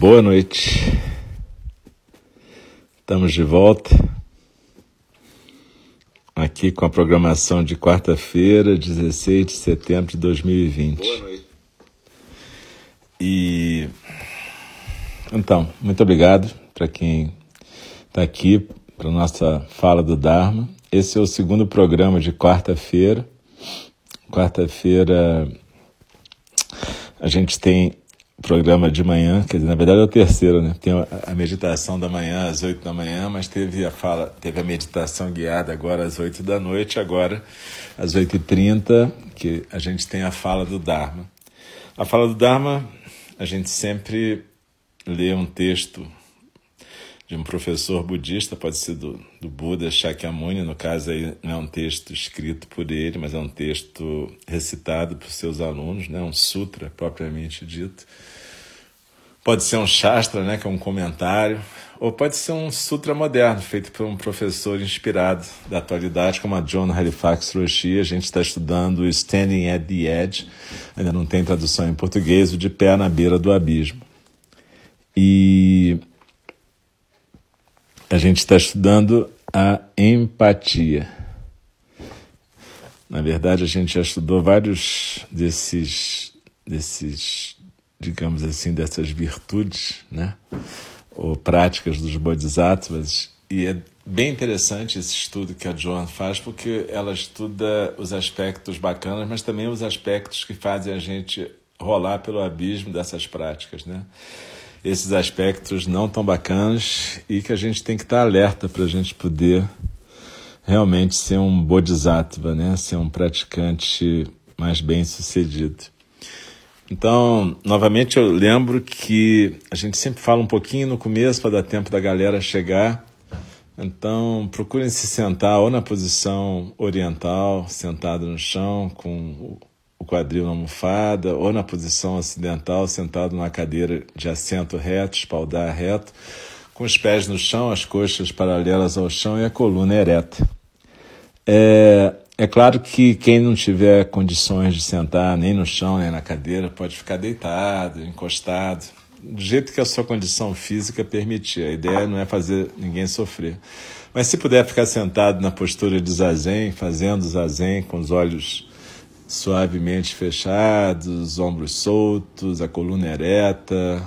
Boa noite. Estamos de volta aqui com a programação de quarta-feira, 16 de setembro de 2020. Boa noite. E então, muito obrigado para quem está aqui para nossa fala do Dharma. Esse é o segundo programa de quarta-feira. Quarta-feira a gente tem programa de manhã, quer dizer, na verdade é o terceiro, né? Tem a meditação da manhã às oito da manhã, mas teve a fala, teve a meditação guiada agora às oito da noite, agora às oito e trinta, que a gente tem a fala do Dharma. A fala do Dharma, a gente sempre lê um texto de um professor budista, pode ser do, do Buda Shakyamuni, no caso aí não é um texto escrito por ele, mas é um texto recitado por seus alunos, né? um sutra propriamente dito. Pode ser um Shastra, né, que é um comentário, ou pode ser um sutra moderno, feito por um professor inspirado da atualidade, como a John Halifax Roshi. A gente está estudando Standing at the Edge, ainda não tem tradução em português, o de pé na beira do abismo. E a gente está estudando a empatia. Na verdade, a gente já estudou vários desses, desses, digamos assim, dessas virtudes, né? Ou práticas dos bodhisattvas. E é bem interessante esse estudo que a Joan faz, porque ela estuda os aspectos bacanas, mas também os aspectos que fazem a gente rolar pelo abismo dessas práticas, né? esses aspectos não tão bacanas e que a gente tem que estar alerta para a gente poder realmente ser um bodhisattva, né? ser um praticante mais bem sucedido. Então, novamente, eu lembro que a gente sempre fala um pouquinho no começo para dar tempo da galera chegar. Então, procurem se sentar ou na posição oriental, sentado no chão, com o quadril na almofada, ou na posição ocidental, sentado numa cadeira de assento reto, espaldar reto, com os pés no chão, as coxas paralelas ao chão e a coluna ereta. É, é claro que quem não tiver condições de sentar nem no chão nem na cadeira pode ficar deitado, encostado, do jeito que a sua condição física permitir. A ideia não é fazer ninguém sofrer. Mas se puder ficar sentado na postura de zazen, fazendo zazen com os olhos suavemente fechados, ombros soltos, a coluna ereta,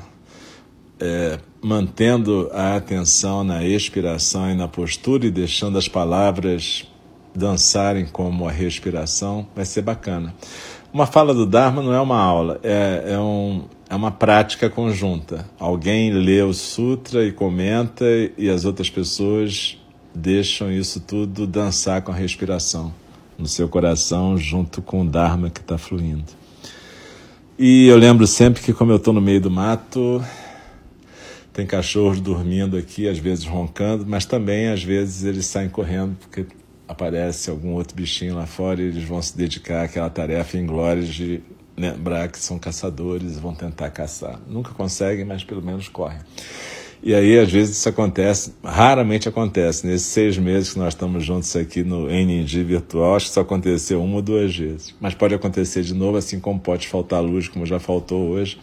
é, mantendo a atenção na expiração e na postura e deixando as palavras dançarem como a respiração, vai ser bacana. Uma fala do Dharma não é uma aula, é, é, um, é uma prática conjunta. Alguém lê o sutra e comenta, e as outras pessoas deixam isso tudo dançar com a respiração no seu coração junto com o Dharma que está fluindo. E eu lembro sempre que, como eu estou no meio do mato, tem cachorros dormindo aqui, às vezes roncando, mas também às vezes eles saem correndo porque aparece algum outro bichinho lá fora e eles vão se dedicar àquela tarefa em glórias de lembrar que são caçadores vão tentar caçar. Nunca conseguem, mas pelo menos correm. E aí, às vezes, isso acontece, raramente acontece. Nesses seis meses que nós estamos juntos aqui no NNG virtual, acho que só aconteceu uma ou duas vezes. Mas pode acontecer de novo, assim como pode faltar luz, como já faltou hoje.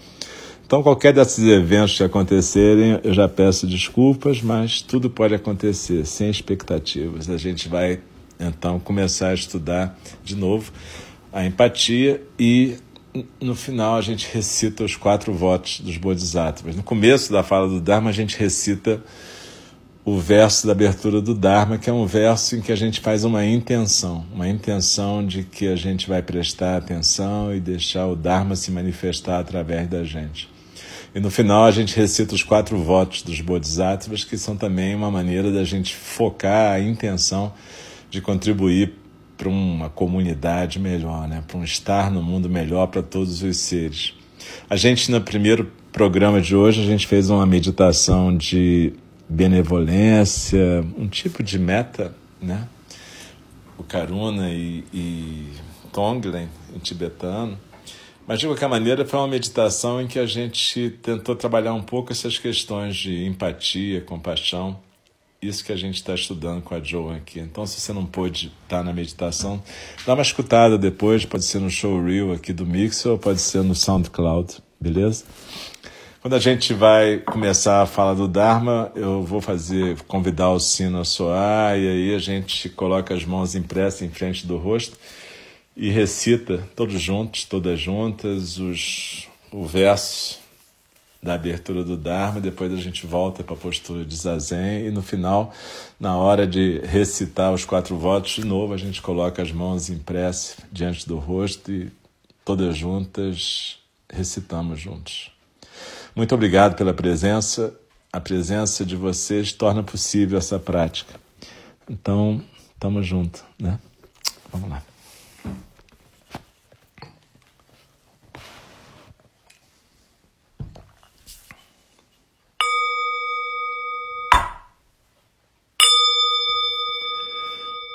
Então, qualquer desses eventos que acontecerem, eu já peço desculpas, mas tudo pode acontecer, sem expectativas. A gente vai, então, começar a estudar de novo a empatia e no final a gente recita os quatro votos dos Bodhisattvas. No começo da fala do Dharma, a gente recita o verso da abertura do Dharma, que é um verso em que a gente faz uma intenção, uma intenção de que a gente vai prestar atenção e deixar o Dharma se manifestar através da gente. E no final a gente recita os quatro votos dos Bodhisattvas, que são também uma maneira da gente focar a intenção de contribuir para uma comunidade melhor, né? para um estar no mundo melhor para todos os seres. A gente, no primeiro programa de hoje, a gente fez uma meditação de benevolência, um tipo de meta, né? O Karuna e, e Tonglen, em tibetano. Mas, de qualquer maneira, foi uma meditação em que a gente tentou trabalhar um pouco essas questões de empatia, compaixão isso que a gente está estudando com a Joan aqui. Então, se você não pôde estar tá na meditação, dá uma escutada depois, pode ser no show reel aqui do Mix ou pode ser no SoundCloud, beleza? Quando a gente vai começar a falar do Dharma, eu vou fazer, convidar o sino a soar, e aí a gente coloca as mãos impressas em frente do rosto e recita, todos juntos, todas juntas, os, o verso da abertura do Dharma, depois a gente volta para a postura de Zazen e no final, na hora de recitar os quatro votos, de novo a gente coloca as mãos impressas diante do rosto e todas juntas recitamos juntos. Muito obrigado pela presença. A presença de vocês torna possível essa prática. Então, estamos juntos, né? Vamos lá.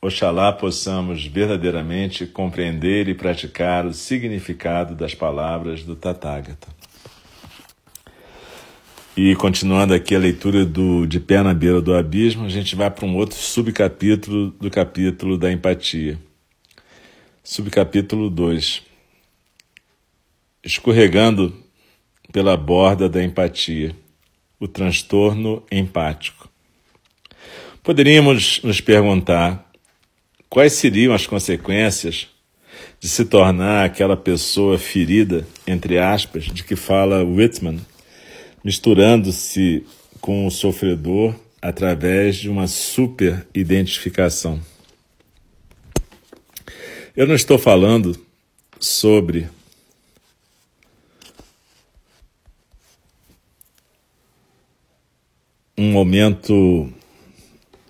Oxalá possamos verdadeiramente compreender e praticar o significado das palavras do Tathagata. E continuando aqui a leitura do De Pé na Beira do Abismo, a gente vai para um outro subcapítulo do capítulo da empatia. Subcapítulo 2. Escorregando pela borda da empatia, o transtorno empático. Poderíamos nos perguntar quais seriam as consequências de se tornar aquela pessoa ferida, entre aspas, de que fala Whitman misturando-se com o sofredor através de uma super identificação. Eu não estou falando sobre um momento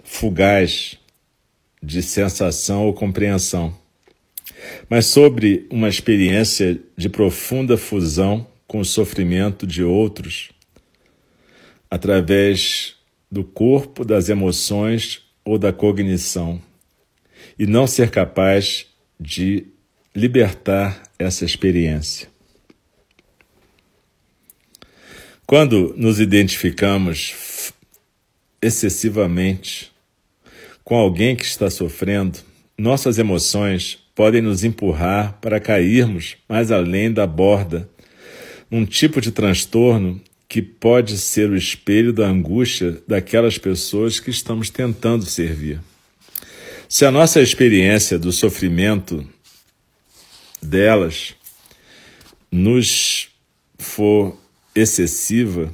fugaz de sensação ou compreensão, mas sobre uma experiência de profunda fusão com o sofrimento de outros através do corpo, das emoções ou da cognição, e não ser capaz de libertar essa experiência. Quando nos identificamos excessivamente com alguém que está sofrendo, nossas emoções podem nos empurrar para cairmos mais além da borda, num tipo de transtorno que pode ser o espelho da angústia daquelas pessoas que estamos tentando servir. Se a nossa experiência do sofrimento delas nos for excessiva,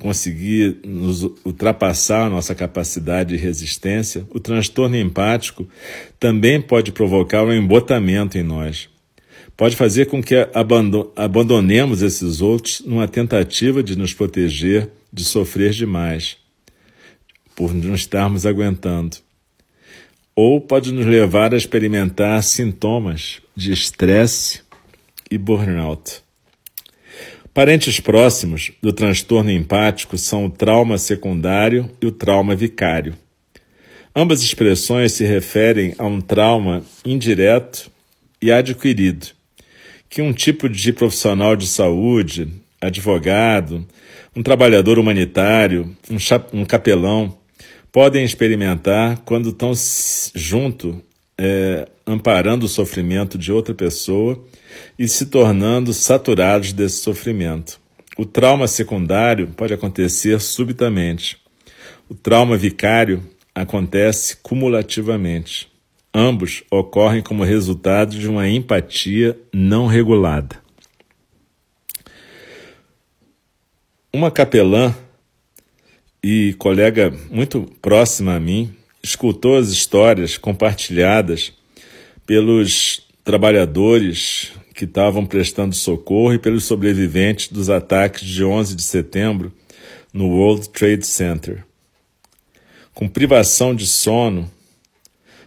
conseguir nos ultrapassar a nossa capacidade de resistência, o transtorno empático também pode provocar um embotamento em nós pode fazer com que abandonemos esses outros numa tentativa de nos proteger de sofrer demais, por não estarmos aguentando. Ou pode nos levar a experimentar sintomas de estresse e burnout. Parentes próximos do transtorno empático são o trauma secundário e o trauma vicário. Ambas expressões se referem a um trauma indireto e adquirido que um tipo de profissional de saúde, advogado, um trabalhador humanitário, um, um capelão, podem experimentar quando estão junto, é, amparando o sofrimento de outra pessoa e se tornando saturados desse sofrimento. O trauma secundário pode acontecer subitamente. O trauma vicário acontece cumulativamente. Ambos ocorrem como resultado de uma empatia não regulada. Uma capelã e colega muito próxima a mim, escutou as histórias compartilhadas pelos trabalhadores que estavam prestando socorro e pelos sobreviventes dos ataques de 11 de setembro no World Trade Center. Com privação de sono,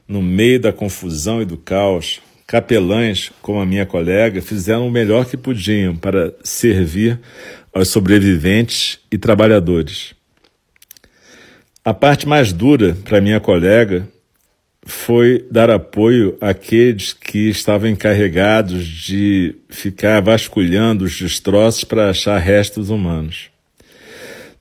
no meio da confusão e do caos, capelães, como a minha colega, fizeram o melhor que podiam para servir aos sobreviventes e trabalhadores. A parte mais dura para minha colega foi dar apoio àqueles que estavam encarregados de ficar vasculhando os destroços para achar restos humanos.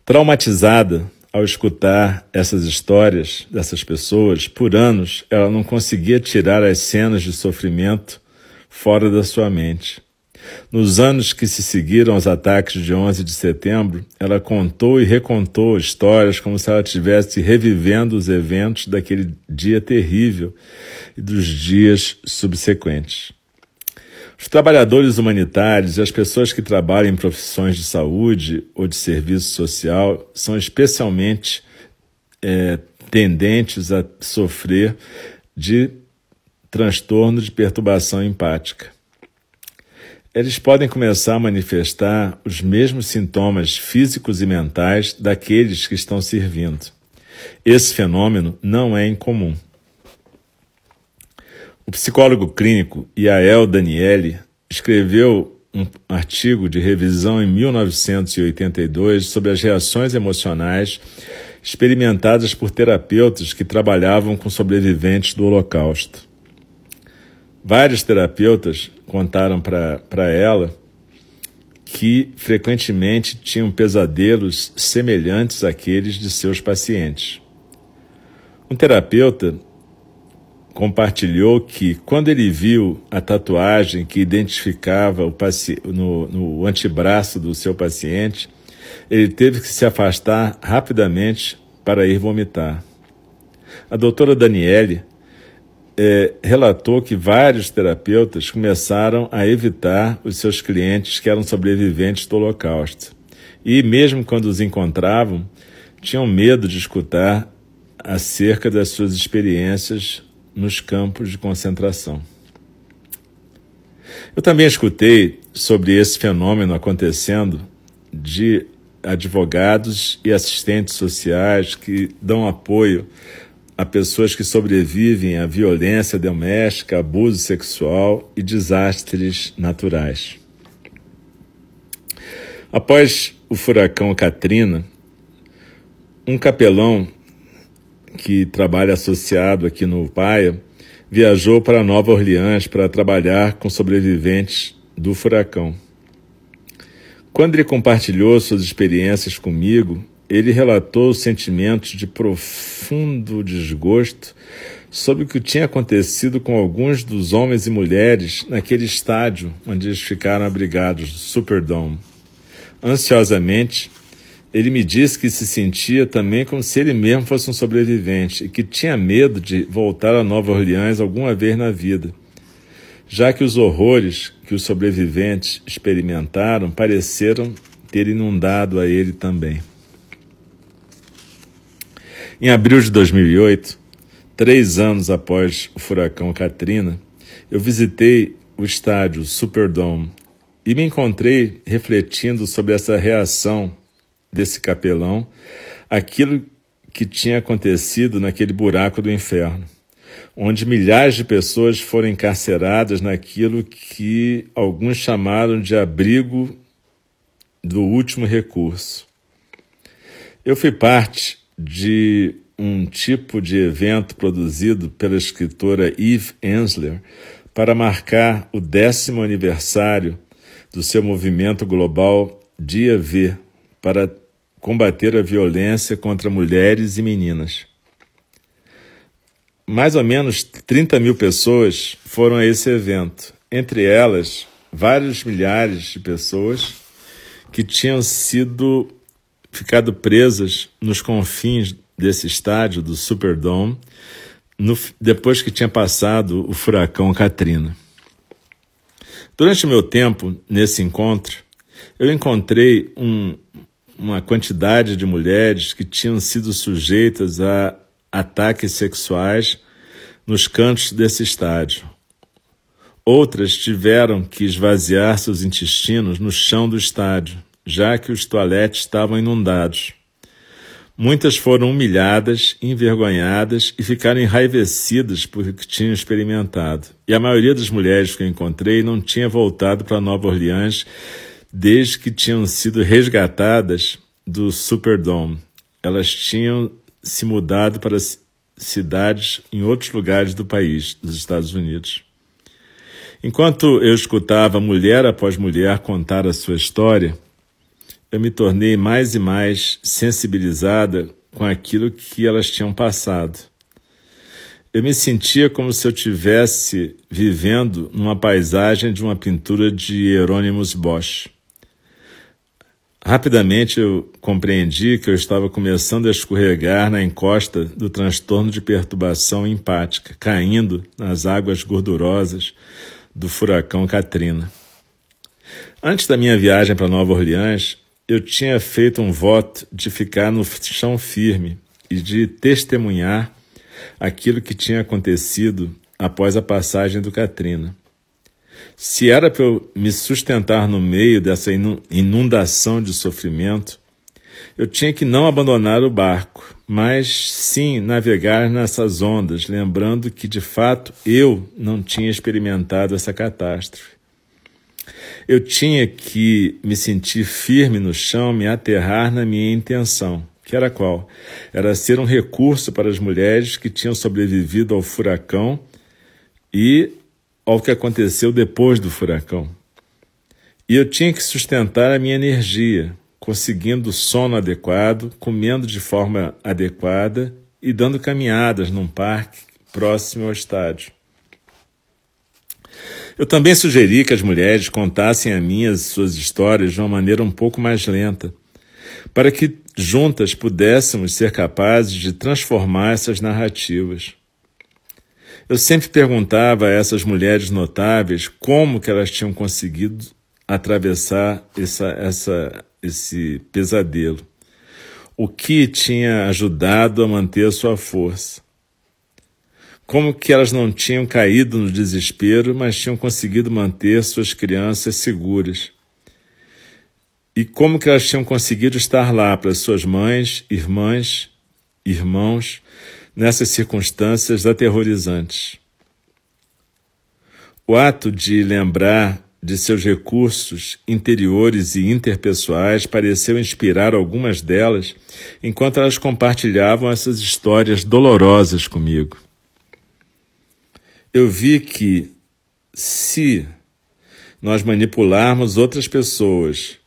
Traumatizada ao escutar essas histórias dessas pessoas, por anos ela não conseguia tirar as cenas de sofrimento fora da sua mente. Nos anos que se seguiram aos ataques de 11 de setembro, ela contou e recontou histórias como se ela estivesse revivendo os eventos daquele dia terrível e dos dias subsequentes. Os trabalhadores humanitários e as pessoas que trabalham em profissões de saúde ou de serviço social são especialmente é, tendentes a sofrer de transtorno de perturbação empática eles podem começar a manifestar os mesmos sintomas físicos e mentais daqueles que estão servindo. Esse fenômeno não é incomum. O psicólogo clínico Yael Daniele escreveu um artigo de revisão em 1982 sobre as reações emocionais experimentadas por terapeutas que trabalhavam com sobreviventes do Holocausto. Vários terapeutas contaram para ela que frequentemente tinham pesadelos semelhantes àqueles de seus pacientes. Um terapeuta compartilhou que, quando ele viu a tatuagem que identificava o no, no antebraço do seu paciente, ele teve que se afastar rapidamente para ir vomitar. A doutora Daniele é, relatou que vários terapeutas começaram a evitar os seus clientes que eram sobreviventes do Holocausto. E, mesmo quando os encontravam, tinham medo de escutar acerca das suas experiências nos campos de concentração. Eu também escutei sobre esse fenômeno acontecendo de advogados e assistentes sociais que dão apoio a pessoas que sobrevivem à violência doméstica, abuso sexual e desastres naturais. Após o furacão Katrina, um capelão que trabalha associado aqui no Paia viajou para Nova Orleans para trabalhar com sobreviventes do furacão. Quando ele compartilhou suas experiências comigo, ele relatou sentimentos de profundo desgosto sobre o que tinha acontecido com alguns dos homens e mulheres naquele estádio onde eles ficaram abrigados, Superdome. Ansiosamente, ele me disse que se sentia também como se ele mesmo fosse um sobrevivente e que tinha medo de voltar a Nova Orleans alguma vez na vida, já que os horrores que os sobreviventes experimentaram pareceram ter inundado a ele também. Em abril de 2008, três anos após o furacão Katrina, eu visitei o estádio Superdome e me encontrei refletindo sobre essa reação desse capelão, aquilo que tinha acontecido naquele buraco do inferno, onde milhares de pessoas foram encarceradas naquilo que alguns chamaram de abrigo do último recurso. Eu fui parte de um tipo de evento produzido pela escritora Eve Ensler para marcar o décimo aniversário do seu movimento global Dia V para combater a violência contra mulheres e meninas. Mais ou menos 30 mil pessoas foram a esse evento, entre elas vários milhares de pessoas que tinham sido ficado presas nos confins desse estádio, do Superdome, no, depois que tinha passado o furacão Katrina. Durante meu tempo nesse encontro, eu encontrei um, uma quantidade de mulheres que tinham sido sujeitas a ataques sexuais nos cantos desse estádio. Outras tiveram que esvaziar seus intestinos no chão do estádio, já que os toaletes estavam inundados. Muitas foram humilhadas, envergonhadas e ficaram enraivecidas por o que tinham experimentado. E a maioria das mulheres que eu encontrei não tinha voltado para Nova Orleans desde que tinham sido resgatadas do Superdome. Elas tinham se mudado para cidades em outros lugares do país, dos Estados Unidos. Enquanto eu escutava mulher após mulher contar a sua história, eu me tornei mais e mais sensibilizada com aquilo que elas tinham passado. Eu me sentia como se eu tivesse vivendo numa paisagem de uma pintura de Hieronymus Bosch. Rapidamente eu compreendi que eu estava começando a escorregar na encosta do transtorno de perturbação empática, caindo nas águas gordurosas do furacão Katrina. Antes da minha viagem para Nova Orleans, eu tinha feito um voto de ficar no chão firme e de testemunhar aquilo que tinha acontecido após a passagem do Katrina. Se era para eu me sustentar no meio dessa inundação de sofrimento, eu tinha que não abandonar o barco, mas sim navegar nessas ondas, lembrando que de fato eu não tinha experimentado essa catástrofe. Eu tinha que me sentir firme no chão, me aterrar na minha intenção, que era qual? Era ser um recurso para as mulheres que tinham sobrevivido ao furacão e ao que aconteceu depois do furacão. E eu tinha que sustentar a minha energia, conseguindo sono adequado, comendo de forma adequada e dando caminhadas num parque próximo ao estádio. Eu também sugeri que as mulheres contassem a mim as suas histórias de uma maneira um pouco mais lenta, para que juntas pudéssemos ser capazes de transformar essas narrativas. Eu sempre perguntava a essas mulheres notáveis como que elas tinham conseguido atravessar essa, essa, esse pesadelo. O que tinha ajudado a manter a sua força. Como que elas não tinham caído no desespero, mas tinham conseguido manter suas crianças seguras. E como que elas tinham conseguido estar lá para suas mães, irmãs, irmãos, nessas circunstâncias aterrorizantes. O ato de lembrar de seus recursos interiores e interpessoais pareceu inspirar algumas delas enquanto elas compartilhavam essas histórias dolorosas comigo eu vi que se nós manipularmos outras pessoas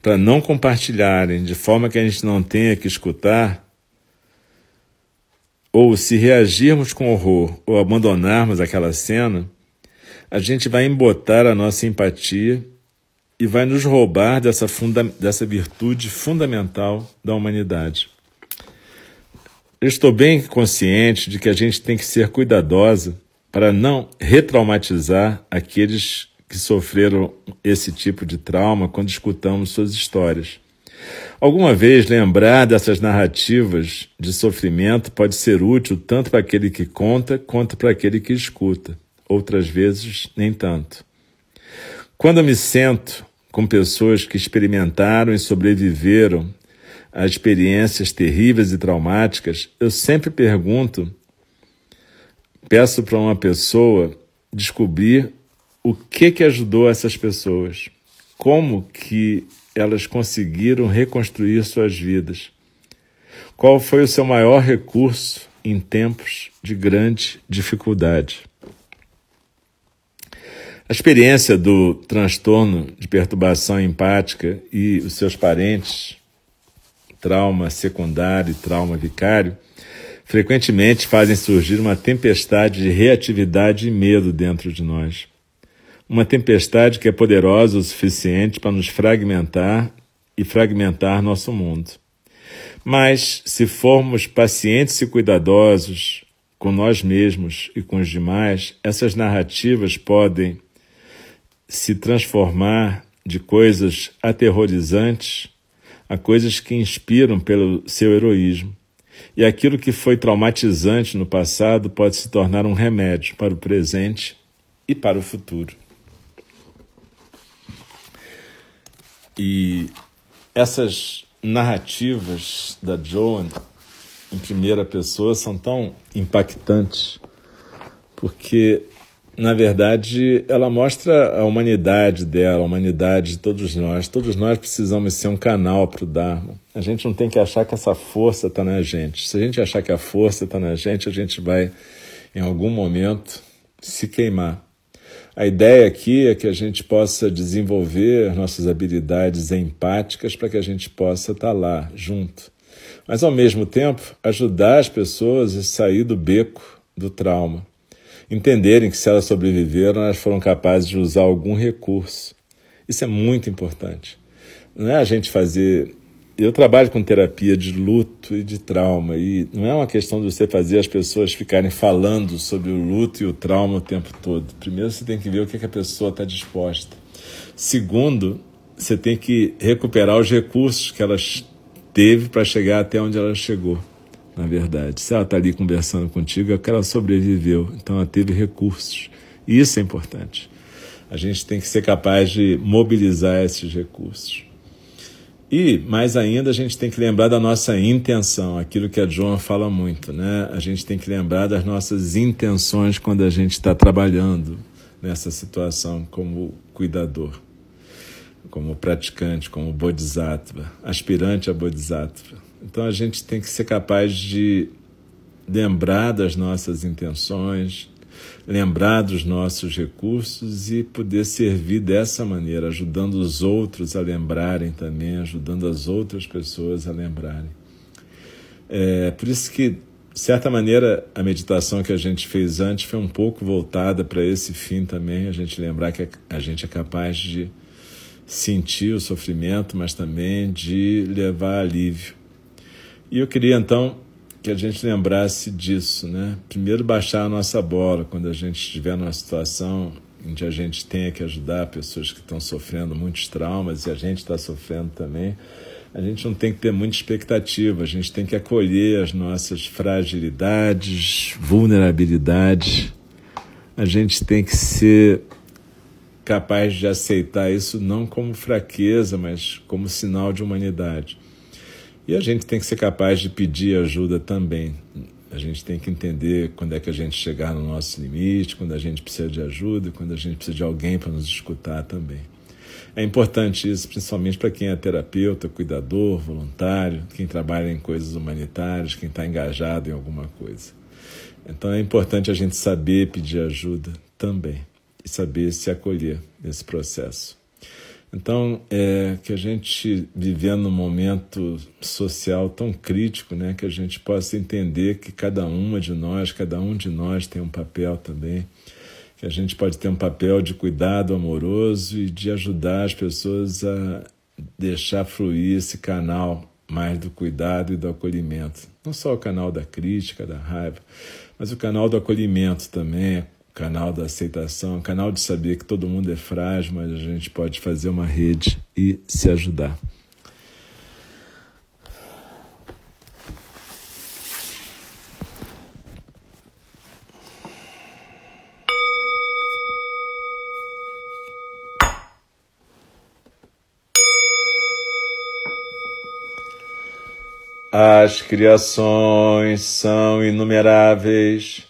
para não compartilharem de forma que a gente não tenha que escutar, ou se reagirmos com horror ou abandonarmos aquela cena, a gente vai embotar a nossa empatia e vai nos roubar dessa, funda dessa virtude fundamental da humanidade. Eu estou bem consciente de que a gente tem que ser cuidadosa para não retraumatizar aqueles que sofreram esse tipo de trauma quando escutamos suas histórias. Alguma vez lembrar dessas narrativas de sofrimento pode ser útil tanto para aquele que conta quanto para aquele que escuta, outras vezes nem tanto. Quando me sento com pessoas que experimentaram e sobreviveram a experiências terríveis e traumáticas, eu sempre pergunto Peço para uma pessoa descobrir o que que ajudou essas pessoas, como que elas conseguiram reconstruir suas vidas. Qual foi o seu maior recurso em tempos de grande dificuldade? A experiência do transtorno de perturbação empática e os seus parentes, trauma secundário e trauma vicário, frequentemente fazem surgir uma tempestade de reatividade e medo dentro de nós. Uma tempestade que é poderosa o suficiente para nos fragmentar e fragmentar nosso mundo. Mas, se formos pacientes e cuidadosos com nós mesmos e com os demais, essas narrativas podem se transformar de coisas aterrorizantes a coisas que inspiram pelo seu heroísmo. E aquilo que foi traumatizante no passado pode se tornar um remédio para o presente e para o futuro. E essas narrativas da Joan em primeira pessoa são tão impactantes porque na verdade ela mostra a humanidade dela, a humanidade de todos nós. Todos nós precisamos ser um canal para o Dharma. A gente não tem que achar que essa força está na gente. Se a gente achar que a força está na gente, a gente vai em algum momento se queimar. A ideia aqui é que a gente possa desenvolver nossas habilidades empáticas para que a gente possa estar tá lá, junto. Mas, ao mesmo tempo, ajudar as pessoas a sair do beco do trauma. Entenderem que, se elas sobreviveram, elas foram capazes de usar algum recurso. Isso é muito importante. Não é a gente fazer eu trabalho com terapia de luto e de trauma, e não é uma questão de você fazer as pessoas ficarem falando sobre o luto e o trauma o tempo todo. Primeiro, você tem que ver o que, que a pessoa está disposta. Segundo, você tem que recuperar os recursos que ela teve para chegar até onde ela chegou, na verdade. Se ela está ali conversando contigo, é que ela sobreviveu, então ela teve recursos. E isso é importante. A gente tem que ser capaz de mobilizar esses recursos. E, mais ainda, a gente tem que lembrar da nossa intenção, aquilo que a Joan fala muito, né? A gente tem que lembrar das nossas intenções quando a gente está trabalhando nessa situação como cuidador, como praticante, como bodhisattva, aspirante a bodhisattva. Então a gente tem que ser capaz de lembrar das nossas intenções, lembrar dos nossos recursos e poder servir dessa maneira, ajudando os outros a lembrarem também, ajudando as outras pessoas a lembrarem. É, por isso que, de certa maneira, a meditação que a gente fez antes foi um pouco voltada para esse fim também, a gente lembrar que a gente é capaz de sentir o sofrimento, mas também de levar alívio. E eu queria então que a gente lembrasse disso, né? Primeiro baixar a nossa bola quando a gente estiver numa situação em que a gente tenha que ajudar pessoas que estão sofrendo muitos traumas e a gente está sofrendo também. A gente não tem que ter muita expectativa, a gente tem que acolher as nossas fragilidades, vulnerabilidades. A gente tem que ser capaz de aceitar isso não como fraqueza, mas como sinal de humanidade. E a gente tem que ser capaz de pedir ajuda também. A gente tem que entender quando é que a gente chegar no nosso limite, quando a gente precisa de ajuda, quando a gente precisa de alguém para nos escutar também. É importante isso, principalmente para quem é terapeuta, cuidador, voluntário, quem trabalha em coisas humanitárias, quem está engajado em alguma coisa. Então é importante a gente saber pedir ajuda também e saber se acolher nesse processo. Então, é, que a gente vivendo um momento social tão crítico, né, que a gente possa entender que cada uma de nós, cada um de nós tem um papel também, que a gente pode ter um papel de cuidado amoroso e de ajudar as pessoas a deixar fluir esse canal mais do cuidado e do acolhimento. Não só o canal da crítica, da raiva, mas o canal do acolhimento também, canal da aceitação, canal de saber que todo mundo é frágil, mas a gente pode fazer uma rede e se ajudar. As criações são inumeráveis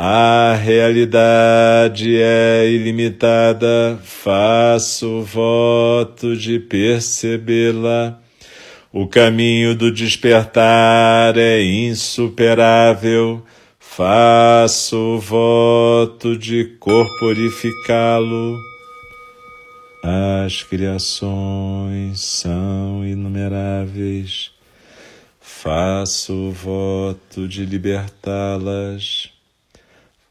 A realidade é ilimitada, faço voto de percebê-la. O caminho do despertar é insuperável, faço voto de corporificá-lo. As criações são inumeráveis, faço voto de libertá-las.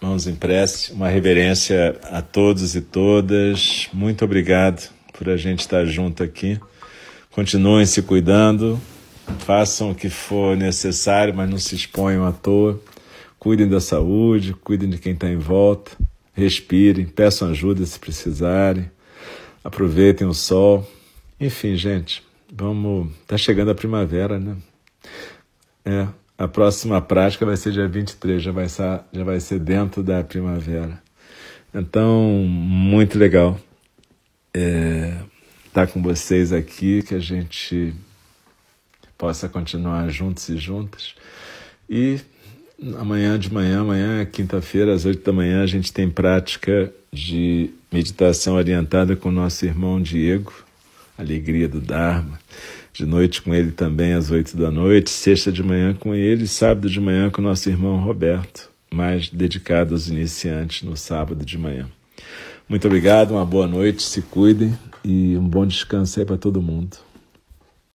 Mãos em prece, uma reverência a todos e todas. Muito obrigado por a gente estar junto aqui. Continuem se cuidando, façam o que for necessário, mas não se exponham à toa. Cuidem da saúde, cuidem de quem está em volta respirem, peçam ajuda se precisarem, aproveitem o sol. Enfim, gente, vamos. Tá chegando a primavera, né? É, a próxima prática vai ser dia 23, já vai ser, já vai ser dentro da primavera. Então, muito legal é, estar tá com vocês aqui, que a gente possa continuar juntos e juntas. E Amanhã de manhã, amanhã, quinta-feira, às oito da manhã, a gente tem prática de meditação orientada com o nosso irmão Diego, Alegria do Dharma. De noite com ele também, às oito da noite. Sexta de manhã com ele, sábado de manhã com nosso irmão Roberto, mais dedicado aos iniciantes no sábado de manhã. Muito obrigado, uma boa noite, se cuidem e um bom descanso aí para todo mundo.